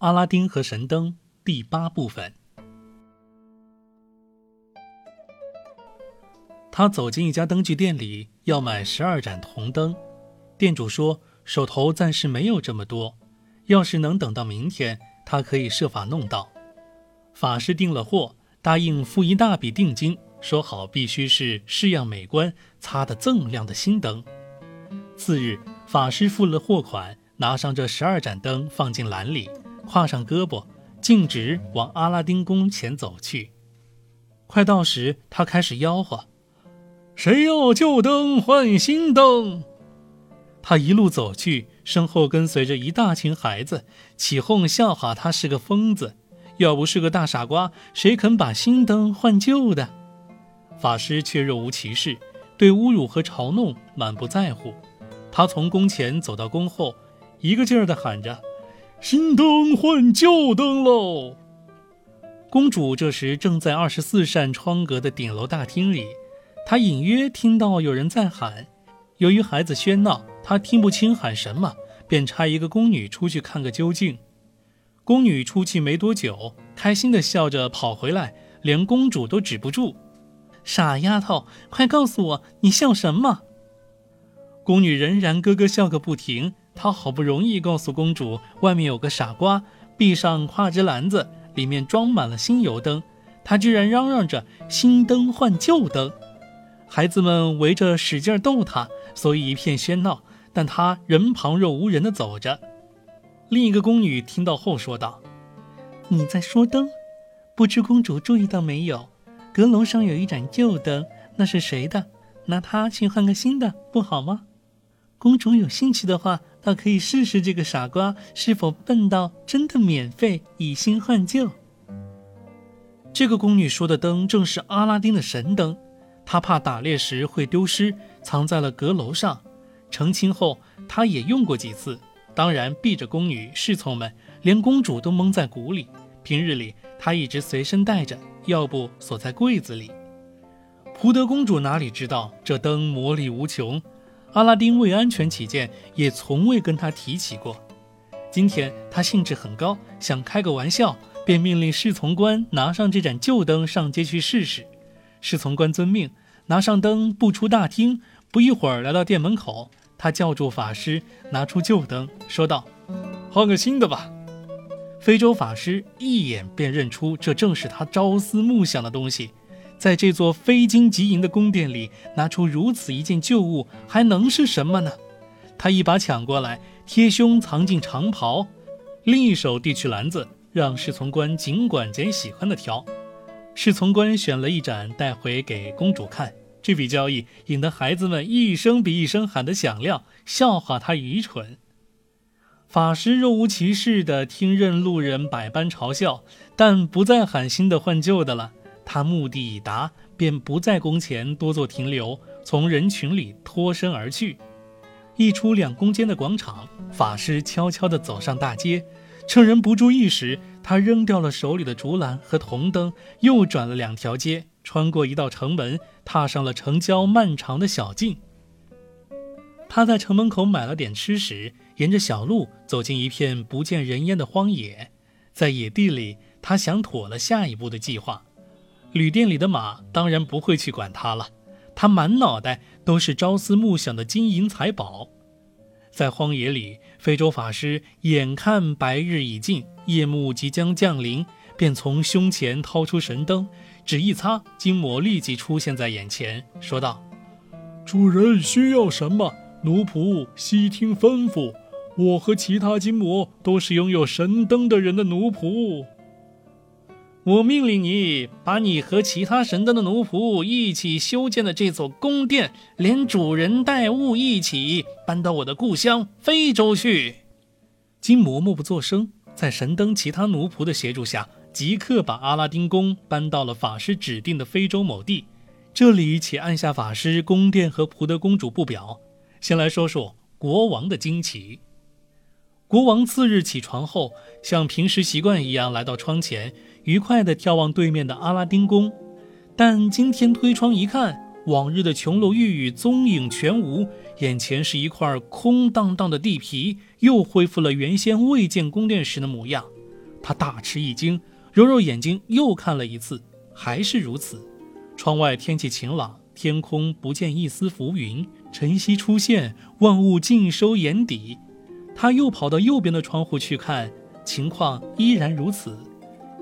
阿拉丁和神灯第八部分。他走进一家灯具店里，要买十二盏铜灯。店主说手头暂时没有这么多，要是能等到明天，他可以设法弄到。法师订了货，答应付一大笔定金，说好必须是式样美观、擦得锃亮的新灯。次日，法师付了货款，拿上这十二盏灯，放进篮里，挎上胳膊，径直往阿拉丁宫前走去。快到时，他开始吆喝：“谁要旧灯换新灯？”他一路走去，身后跟随着一大群孩子，起哄笑话他是个疯子。要不是个大傻瓜，谁肯把新灯换旧的？法师却若无其事，对侮辱和嘲弄满不在乎。他从宫前走到宫后，一个劲儿地喊着：“新灯换旧灯喽！”公主这时正在二十四扇窗格的顶楼大厅里，她隐约听到有人在喊。由于孩子喧闹，她听不清喊什么，便差一个宫女出去看个究竟。宫女出去没多久，开心地笑着跑回来，连公主都止不住：“傻丫头，快告诉我，你笑什么？”宫女仍然咯咯笑个不停。她好不容易告诉公主，外面有个傻瓜，壁上挎着篮子，里面装满了新油灯。他居然嚷嚷着“新灯换旧灯”，孩子们围着使劲逗他，所以一片喧闹。但他仍旁若无人地走着。另一个宫女听到后说道：“你在说灯？不知公主注意到没有？阁楼上有一盏旧灯，那是谁的？拿它去换个新的，不好吗？”公主有兴趣的话，倒可以试试这个傻瓜是否笨到真的免费以新换旧。这个宫女说的灯正是阿拉丁的神灯，她怕打猎时会丢失，藏在了阁楼上。成亲后，她也用过几次，当然避着宫女侍从们，连公主都蒙在鼓里。平日里，她一直随身带着，要不锁在柜子里。蒲德公主哪里知道这灯魔力无穷？阿拉丁为安全起见，也从未跟他提起过。今天他兴致很高，想开个玩笑，便命令侍从官拿上这盏旧灯上街去试试。侍从官遵命，拿上灯步出大厅，不一会儿来到店门口，他叫住法师，拿出旧灯，说道：“换个新的吧。”非洲法师一眼便认出这正是他朝思暮想的东西。在这座非金即银的宫殿里，拿出如此一件旧物，还能是什么呢？他一把抢过来，贴胸藏进长袍，另一手递去篮子，让侍从官尽管捡喜欢的挑。侍从官选了一盏带回给公主看。这笔交易引得孩子们一声比一声喊得响亮，笑话他愚蠢。法师若无其事地听任路人百般嘲笑，但不再喊新的换旧的了。他目的已达，便不在宫前多做停留，从人群里脱身而去。一出两宫间的广场，法师悄悄地走上大街，趁人不注意时，他扔掉了手里的竹篮和铜灯，又转了两条街，穿过一道城门，踏上了城郊漫长的小径。他在城门口买了点吃食，沿着小路走进一片不见人烟的荒野，在野地里，他想妥了下一步的计划。旅店里的马当然不会去管他了，他满脑袋都是朝思暮想的金银财宝。在荒野里，非洲法师眼看白日已尽，夜幕即将降临，便从胸前掏出神灯，纸一擦，金魔立即出现在眼前，说道：“主人需要什么？奴仆悉听吩咐。我和其他金魔都是拥有神灯的人的奴仆。”我命令你，把你和其他神灯的奴仆一起修建的这座宫殿，连主人带物一起搬到我的故乡非洲去。金魔默不作声，在神灯其他奴仆的协助下，即刻把阿拉丁宫搬到了法师指定的非洲某地。这里且按下法师宫殿和普德公主不表，先来说说国王的惊奇。国王次日起床后，像平时习惯一样来到窗前。愉快地眺望对面的阿拉丁宫，但今天推窗一看，往日的琼楼玉宇踪影全无，眼前是一块空荡荡的地皮，又恢复了原先未建宫殿时的模样。他大吃一惊，揉揉眼睛又看了一次，还是如此。窗外天气晴朗，天空不见一丝浮云，晨曦出现，万物尽收眼底。他又跑到右边的窗户去看，情况依然如此。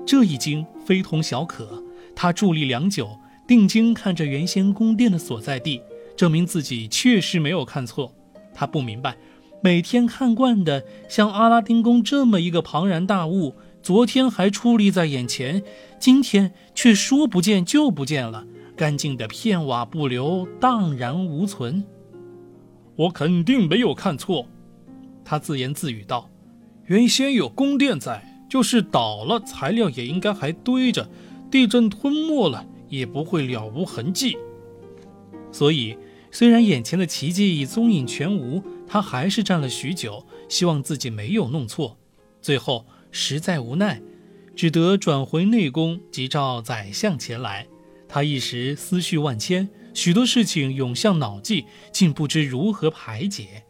这一惊非同小可，他伫立良久，定睛看着原先宫殿的所在地，证明自己确实没有看错。他不明白。每天看惯的像阿拉丁宫这么一个庞然大物，昨天还矗立在眼前，今天却说不见就不见了，干净的片瓦不留，荡然无存。我肯定没有看错，他自言自语道：“原先有宫殿在，就是倒了，材料也应该还堆着，地震吞没了也不会了无痕迹。所以，虽然眼前的奇迹已踪影全无。”他还是站了许久，希望自己没有弄错，最后实在无奈，只得转回内宫，急召宰相前来。他一时思绪万千，许多事情涌向脑际，竟不知如何排解。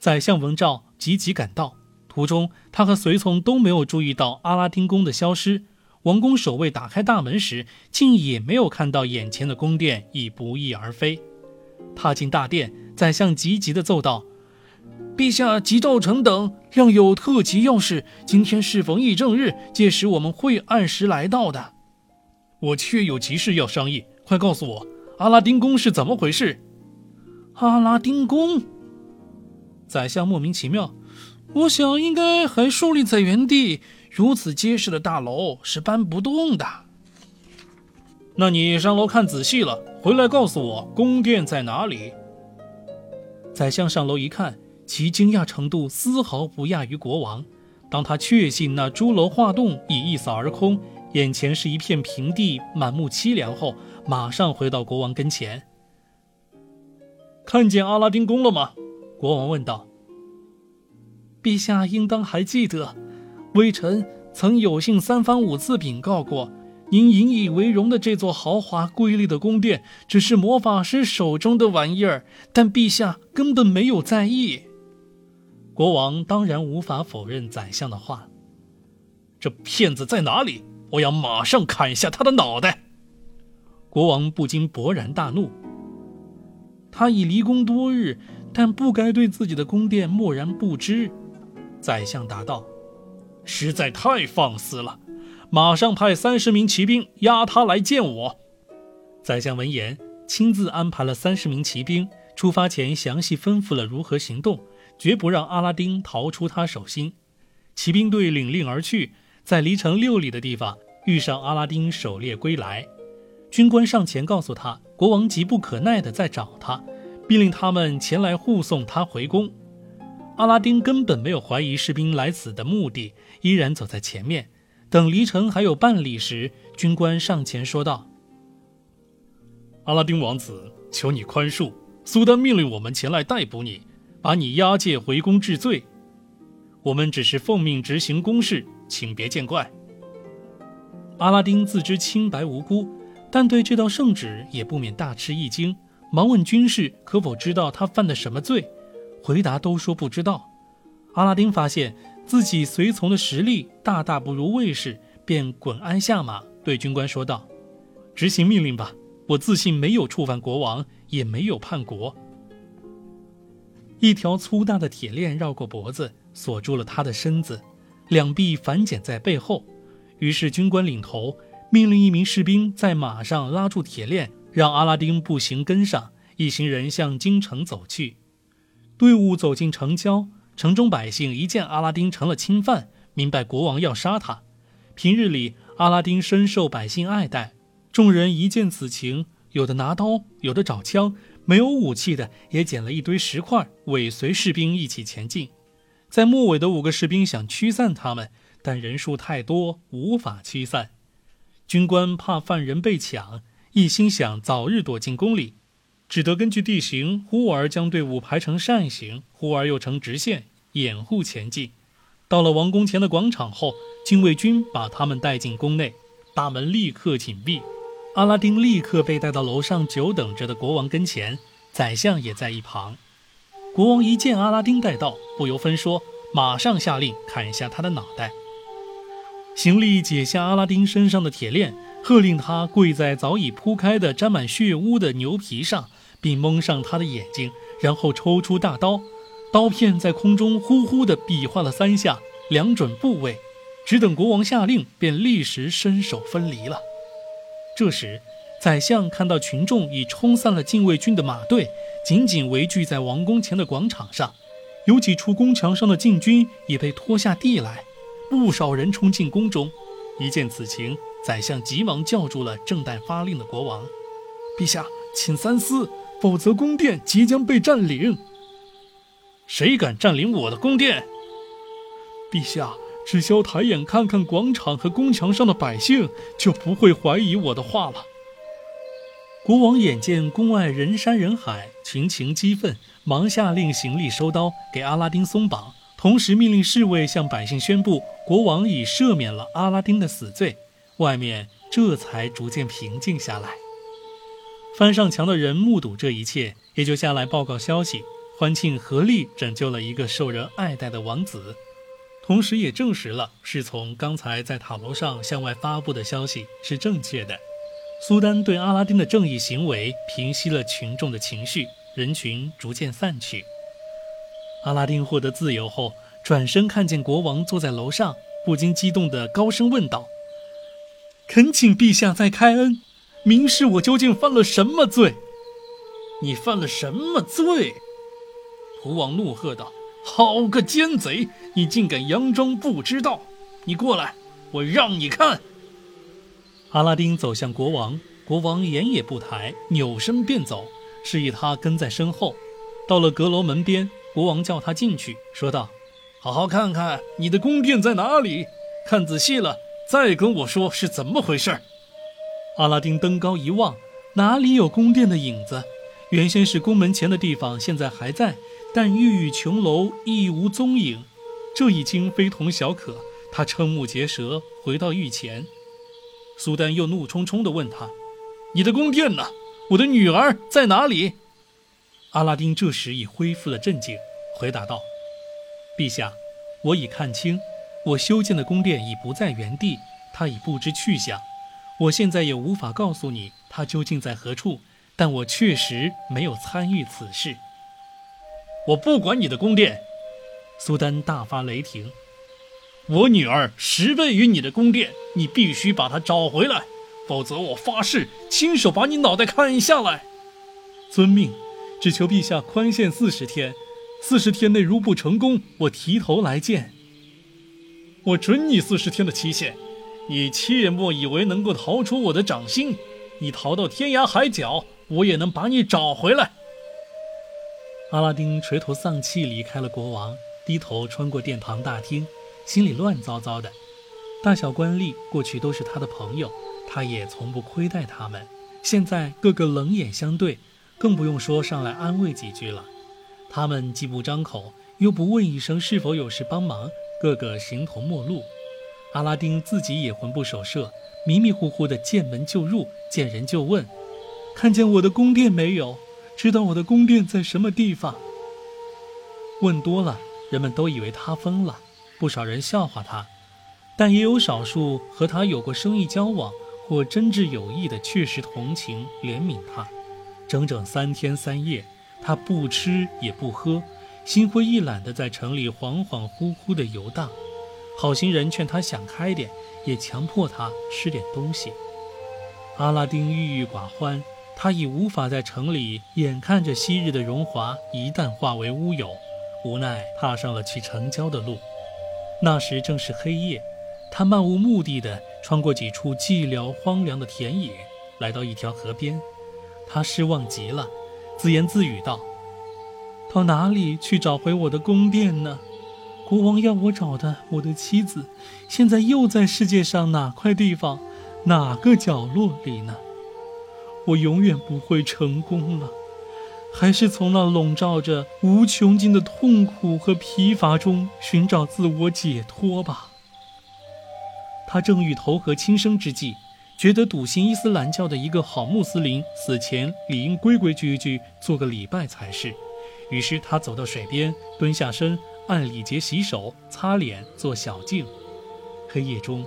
宰相闻诏，急急赶到。途中，他和随从都没有注意到阿拉丁宫的消失。王宫守卫打开大门时，竟也没有看到眼前的宫殿已不翼而飞。踏进大殿。宰相急急地奏道：“陛下急召臣等，亮有特急要事。今天适逢议政日，届时我们会按时来到的。我确有急事要商议，快告诉我，阿拉丁宫是怎么回事？”阿拉丁宫，宰相莫名其妙。我想应该还竖立在原地，如此结实的大楼是搬不动的。那你上楼看仔细了，回来告诉我宫殿在哪里。宰相上楼一看，其惊讶程度丝毫不亚于国王。当他确信那朱楼画栋已一扫而空，眼前是一片平地，满目凄凉后，马上回到国王跟前。看见阿拉丁宫了吗？国王问道。陛下应当还记得，微臣曾有幸三番五次禀告过。您引以为荣的这座豪华瑰丽的宫殿，只是魔法师手中的玩意儿，但陛下根本没有在意。国王当然无法否认宰相的话。这骗子在哪里？我要马上砍下他的脑袋！国王不禁勃然大怒。他已离宫多日，但不该对自己的宫殿漠然不知。宰相答道：“实在太放肆了。”马上派三十名骑兵押他来见我。宰相闻言，亲自安排了三十名骑兵，出发前详细吩咐了如何行动，绝不让阿拉丁逃出他手心。骑兵队领令而去，在离城六里的地方遇上阿拉丁狩猎归来。军官上前告诉他，国王急不可耐地在找他，命令他们前来护送他回宫。阿拉丁根本没有怀疑士兵来此的目的，依然走在前面。等离城还有半里时，军官上前说道：“阿拉丁王子，求你宽恕，苏丹命令我们前来逮捕你，把你押解回宫治罪。我们只是奉命执行公事，请别见怪。”阿拉丁自知清白无辜，但对这道圣旨也不免大吃一惊，忙问军士可否知道他犯的什么罪，回答都说不知道。阿拉丁发现。自己随从的实力大大不如卫士，便滚鞍下马，对军官说道：“执行命令吧，我自信没有触犯国王，也没有叛国。”一条粗大的铁链绕过脖子，锁住了他的身子，两臂反剪在背后。于是军官领头，命令一名士兵在马上拉住铁链，让阿拉丁步行跟上。一行人向京城走去。队伍走进城郊。城中百姓一见阿拉丁成了钦犯，明白国王要杀他。平日里，阿拉丁深受百姓爱戴。众人一见此情，有的拿刀，有的找枪，没有武器的也捡了一堆石块，尾随士兵一起前进。在末尾的五个士兵想驱散他们，但人数太多，无法驱散。军官怕犯人被抢，一心想早日躲进宫里。只得根据地形，忽而将队伍排成扇形，忽而又成直线，掩护前进。到了王宫前的广场后，禁卫军把他们带进宫内，大门立刻紧闭。阿拉丁立刻被带到楼上久等着的国王跟前，宰相也在一旁。国王一见阿拉丁带到，不由分说，马上下令砍下他的脑袋。行李解下阿拉丁身上的铁链，喝令他跪在早已铺开的沾满血污的牛皮上，并蒙上他的眼睛，然后抽出大刀，刀片在空中呼呼地比划了三下，量准部位，只等国王下令，便立时伸手分离了。这时，宰相看到群众已冲散了禁卫军的马队，紧紧围聚在王宫前的广场上，有几处宫墙上的禁军也被拖下地来。不少人冲进宫中，一见此情，宰相急忙叫住了正待发令的国王：“陛下，请三思，否则宫殿即将被占领。谁敢占领我的宫殿？陛下，只消抬眼看看广场和宫墙上的百姓，就不会怀疑我的话了。”国王眼见宫外人山人海，群情激愤，忙下令行李收刀，给阿拉丁松绑。同时命令侍卫向百姓宣布，国王已赦免了阿拉丁的死罪。外面这才逐渐平静下来。翻上墙的人目睹这一切，也就下来报告消息，欢庆合力拯救了一个受人爱戴的王子，同时也证实了是从刚才在塔楼上向外发布的消息是正确的。苏丹对阿拉丁的正义行为平息了群众的情绪，人群逐渐散去。阿拉丁获得自由后，转身看见国王坐在楼上，不禁激动地高声问道：“恳请陛下再开恩，明示我究竟犯了什么罪？”“你犯了什么罪？”国王怒喝道：“好个奸贼！你竟敢佯装不知道！你过来，我让你看。”阿拉丁走向国王，国王眼也不抬，扭身便走，示意他跟在身后。到了阁楼门边。国王叫他进去，说道：“好好看看你的宫殿在哪里，看仔细了再跟我说是怎么回事。”阿拉丁登高一望，哪里有宫殿的影子？原先是宫门前的地方，现在还在，但玉宇琼楼亦无踪影。这已经非同小可。他瞠目结舌，回到御前。苏丹又怒冲冲地问他：“你的宫殿呢？我的女儿在哪里？”阿拉丁这时已恢复了镇静，回答道：“陛下，我已看清，我修建的宫殿已不在原地，他已不知去向。我现在也无法告诉你他究竟在何处，但我确实没有参与此事。我不管你的宫殿。”苏丹大发雷霆：“我女儿十位于你的宫殿，你必须把她找回来，否则我发誓亲手把你脑袋砍下来。”遵命。只求陛下宽限四十天，四十天内如不成功，我提头来见。我准你四十天的期限，你切莫以为能够逃出我的掌心。你逃到天涯海角，我也能把你找回来。阿拉丁垂头丧气离开了国王，低头穿过殿堂大厅，心里乱糟糟的。大小官吏过去都是他的朋友，他也从不亏待他们，现在个个冷眼相对。更不用说上来安慰几句了，他们既不张口，又不问一声是否有事帮忙，个个形同陌路。阿拉丁自己也魂不守舍，迷迷糊糊的见门就入，见人就问：“看见我的宫殿没有？知道我的宫殿在什么地方？”问多了，人们都以为他疯了，不少人笑话他，但也有少数和他有过生意交往或真挚友谊的，确实同情怜悯他。整整三天三夜，他不吃也不喝，心灰意懒地在城里恍恍惚惚地游荡。好心人劝他想开点，也强迫他吃点东西。阿拉丁郁郁寡欢，他已无法在城里眼看着昔日的荣华一旦化为乌有，无奈踏上了去城郊的路。那时正是黑夜，他漫无目的地穿过几处寂寥荒凉的田野，来到一条河边。他失望极了，自言自语道：“到哪里去找回我的宫殿呢？国王要我找的我的妻子，现在又在世界上哪块地方、哪个角落里呢？我永远不会成功了，还是从那笼罩着无穷尽的痛苦和疲乏中寻找自我解脱吧。”他正欲投河轻生之际。觉得笃信伊斯兰教的一个好穆斯林死前理应规规矩矩做个礼拜才是，于是他走到水边，蹲下身，按礼节洗手、擦脸、做小净。黑夜中，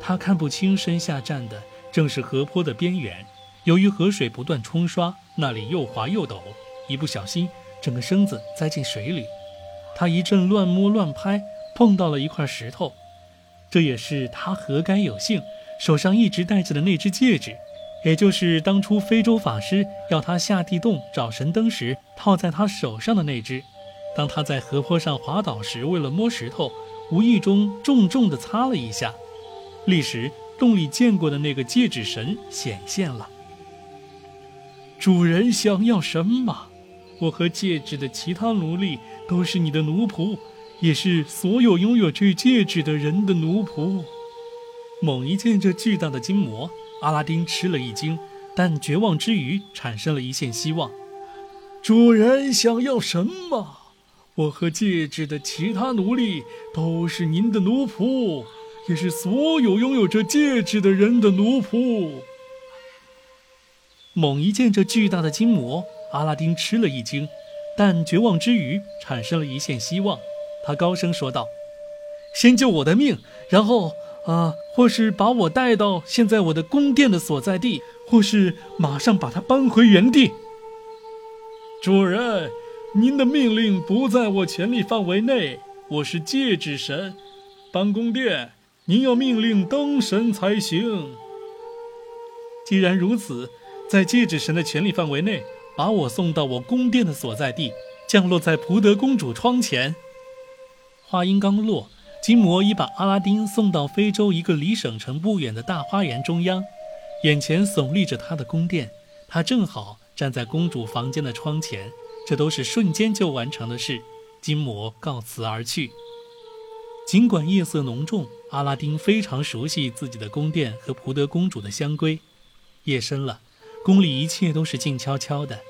他看不清身下站的正是河坡的边缘。由于河水不断冲刷，那里又滑又陡，一不小心，整个身子栽进水里。他一阵乱摸乱拍，碰到了一块石头，这也是他何该有幸手上一直戴着的那只戒指，也就是当初非洲法师要他下地洞找神灯时套在他手上的那只。当他在河坡上滑倒时，为了摸石头，无意中重重地擦了一下，立时洞里见过的那个戒指神显现了。主人想要什么？我和戒指的其他奴隶都是你的奴仆，也是所有拥有这戒指的人的奴仆。猛一见这巨大的金魔，阿拉丁吃了一惊，但绝望之余产生了一线希望。主人想要什么？我和戒指的其他奴隶都是您的奴仆，也是所有拥有这戒指的人的奴仆。猛一见这巨大的金魔，阿拉丁吃了一惊，但绝望之余产生了一线希望。他高声说道：“先救我的命，然后啊，或是把我带到现在我的宫殿的所在地，或是马上把它搬回原地。”主人，您的命令不在我权力范围内。我是戒指神，搬宫殿，您要命令灯神才行。既然如此。在戒指神的权力范围内，把我送到我宫殿的所在地，降落在普德公主窗前。话音刚落，金魔已把阿拉丁送到非洲一个离省城不远的大花园中央，眼前耸立着他的宫殿，他正好站在公主房间的窗前。这都是瞬间就完成的事。金魔告辞而去。尽管夜色浓重，阿拉丁非常熟悉自己的宫殿和普德公主的香闺。夜深了。宫里一切都是静悄悄的。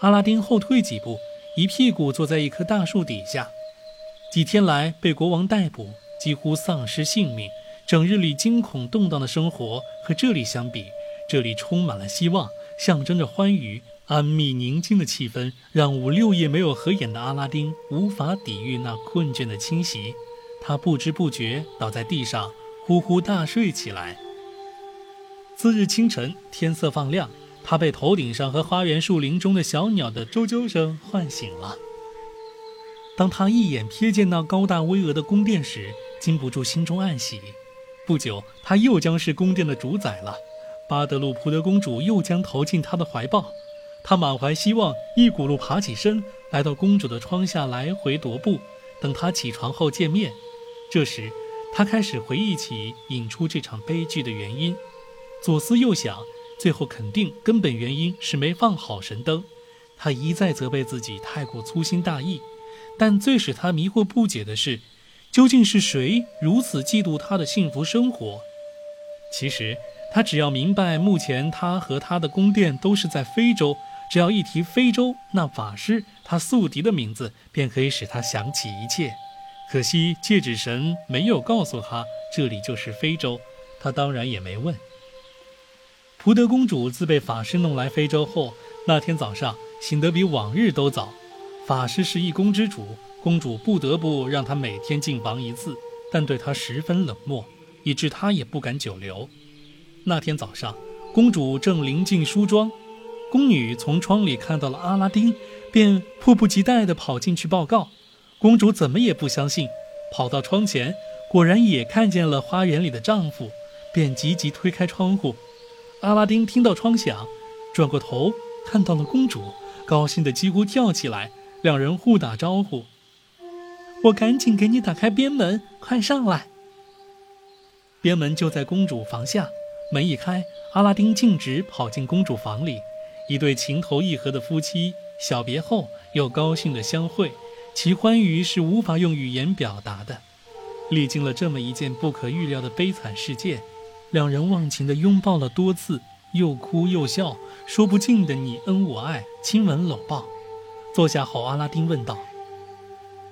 阿拉丁后退几步，一屁股坐在一棵大树底下。几天来被国王逮捕，几乎丧失性命，整日里惊恐动荡的生活和这里相比，这里充满了希望，象征着欢愉、安谧、宁静的气氛，让五六夜没有合眼的阿拉丁无法抵御那困倦的侵袭。他不知不觉倒在地上，呼呼大睡起来。次日清晨，天色放亮。他被头顶上和花园树林中的小鸟的啾啾声唤醒了。当他一眼瞥见那高大巍峨的宫殿时，禁不住心中暗喜。不久，他又将是宫殿的主宰了。巴德鲁普德公主又将投进他的怀抱。他满怀希望，一骨碌爬起身，来到公主的窗下来回踱步，等她起床后见面。这时，他开始回忆起引出这场悲剧的原因，左思右想。最后肯定根本原因是没放好神灯，他一再责备自己太过粗心大意，但最使他迷惑不解的是，究竟是谁如此嫉妒他的幸福生活？其实他只要明白，目前他和他的宫殿都是在非洲，只要一提非洲，那法师他宿敌的名字便可以使他想起一切。可惜戒指神没有告诉他这里就是非洲，他当然也没问。普德公主自被法师弄来非洲后，那天早上醒得比往日都早。法师是一宫之主，公主不得不让他每天进房一次，但对他十分冷漠，以致他也不敢久留。那天早上，公主正临近梳妆，宫女从窗里看到了阿拉丁，便迫不及待地跑进去报告。公主怎么也不相信，跑到窗前，果然也看见了花园里的丈夫，便急急推开窗户。阿拉丁听到窗响，转过头看到了公主，高兴得几乎跳起来。两人互打招呼：“我赶紧给你打开边门，快上来。”边门就在公主房下，门一开，阿拉丁径直跑进公主房里。一对情投意合的夫妻，小别后又高兴地相会，其欢愉是无法用语言表达的。历经了这么一件不可预料的悲惨事件。两人忘情地拥抱了多次，又哭又笑，说不尽的你恩我爱，亲吻搂抱。坐下后，阿拉丁问道：“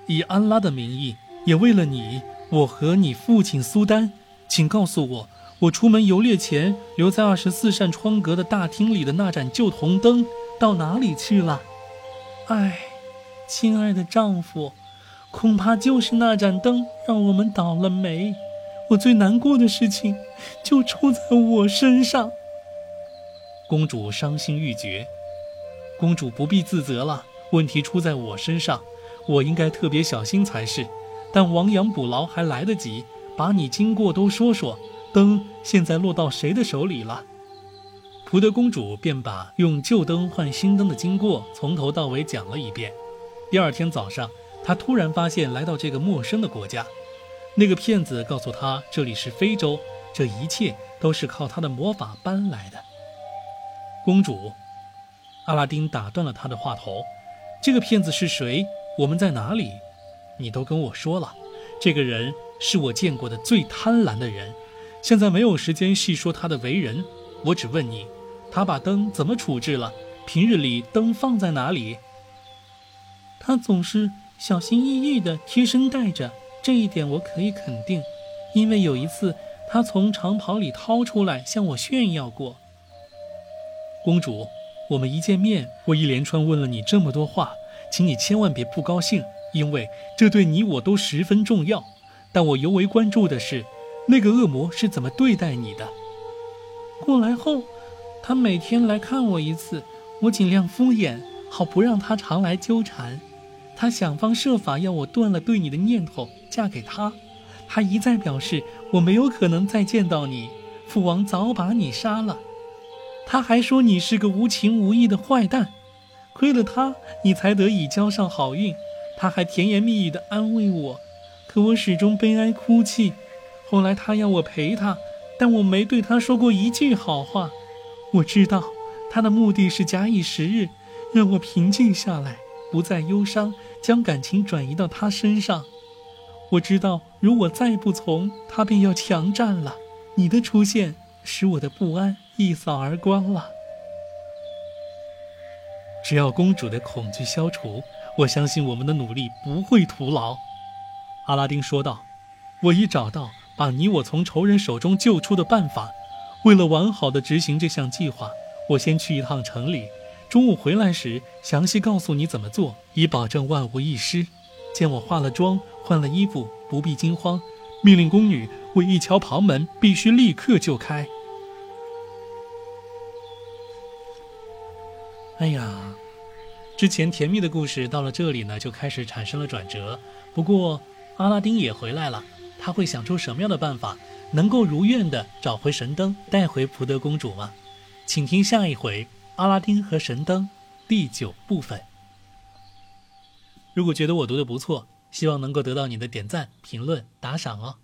以安拉的名义，也为了你，我和你父亲苏丹，请告诉我，我出门游猎前留在二十四扇窗格的大厅里的那盏旧铜灯到哪里去了？”唉，亲爱的丈夫，恐怕就是那盏灯让我们倒了霉。我最难过的事情就出在我身上。公主伤心欲绝。公主不必自责了，问题出在我身上，我应该特别小心才是。但亡羊补牢还来得及，把你经过都说说。灯现在落到谁的手里了？普德公主便把用旧灯换新灯的经过从头到尾讲了一遍。第二天早上，她突然发现来到这个陌生的国家。那个骗子告诉她这里是非洲，这一切都是靠他的魔法搬来的。公主，阿拉丁打断了她的话头：“这个骗子是谁？我们在哪里？你都跟我说了。这个人是我见过的最贪婪的人。现在没有时间细说他的为人，我只问你。”他把灯怎么处置了？平日里灯放在哪里？他总是小心翼翼地贴身带着，这一点我可以肯定，因为有一次他从长袍里掏出来向我炫耀过。公主，我们一见面，我一连串问了你这么多话，请你千万别不高兴，因为这对你我都十分重要。但我尤为关注的是，那个恶魔是怎么对待你的。过来后。他每天来看我一次，我尽量敷衍，好不让他常来纠缠。他想方设法要我断了对你的念头，嫁给他。他一再表示我没有可能再见到你，父王早把你杀了。他还说你是个无情无义的坏蛋，亏了他，你才得以交上好运。他还甜言蜜语地安慰我，可我始终悲哀哭泣。后来他要我陪他，但我没对他说过一句好话。我知道他的目的是假以时日，让我平静下来，不再忧伤，将感情转移到他身上。我知道，如果再不从，他便要强占了。你的出现使我的不安一扫而光了。只要公主的恐惧消除，我相信我们的努力不会徒劳。”阿拉丁说道，“我已找到把你我从仇人手中救出的办法。”为了完好的执行这项计划，我先去一趟城里，中午回来时详细告诉你怎么做，以保证万无一失。见我化了妆，换了衣服，不必惊慌。命令宫女为一敲旁门，必须立刻就开。哎呀，之前甜蜜的故事到了这里呢，就开始产生了转折。不过阿拉丁也回来了，他会想出什么样的办法？能够如愿的找回神灯，带回普德公主吗？请听下一回《阿拉丁和神灯》第九部分。如果觉得我读的不错，希望能够得到你的点赞、评论、打赏哦。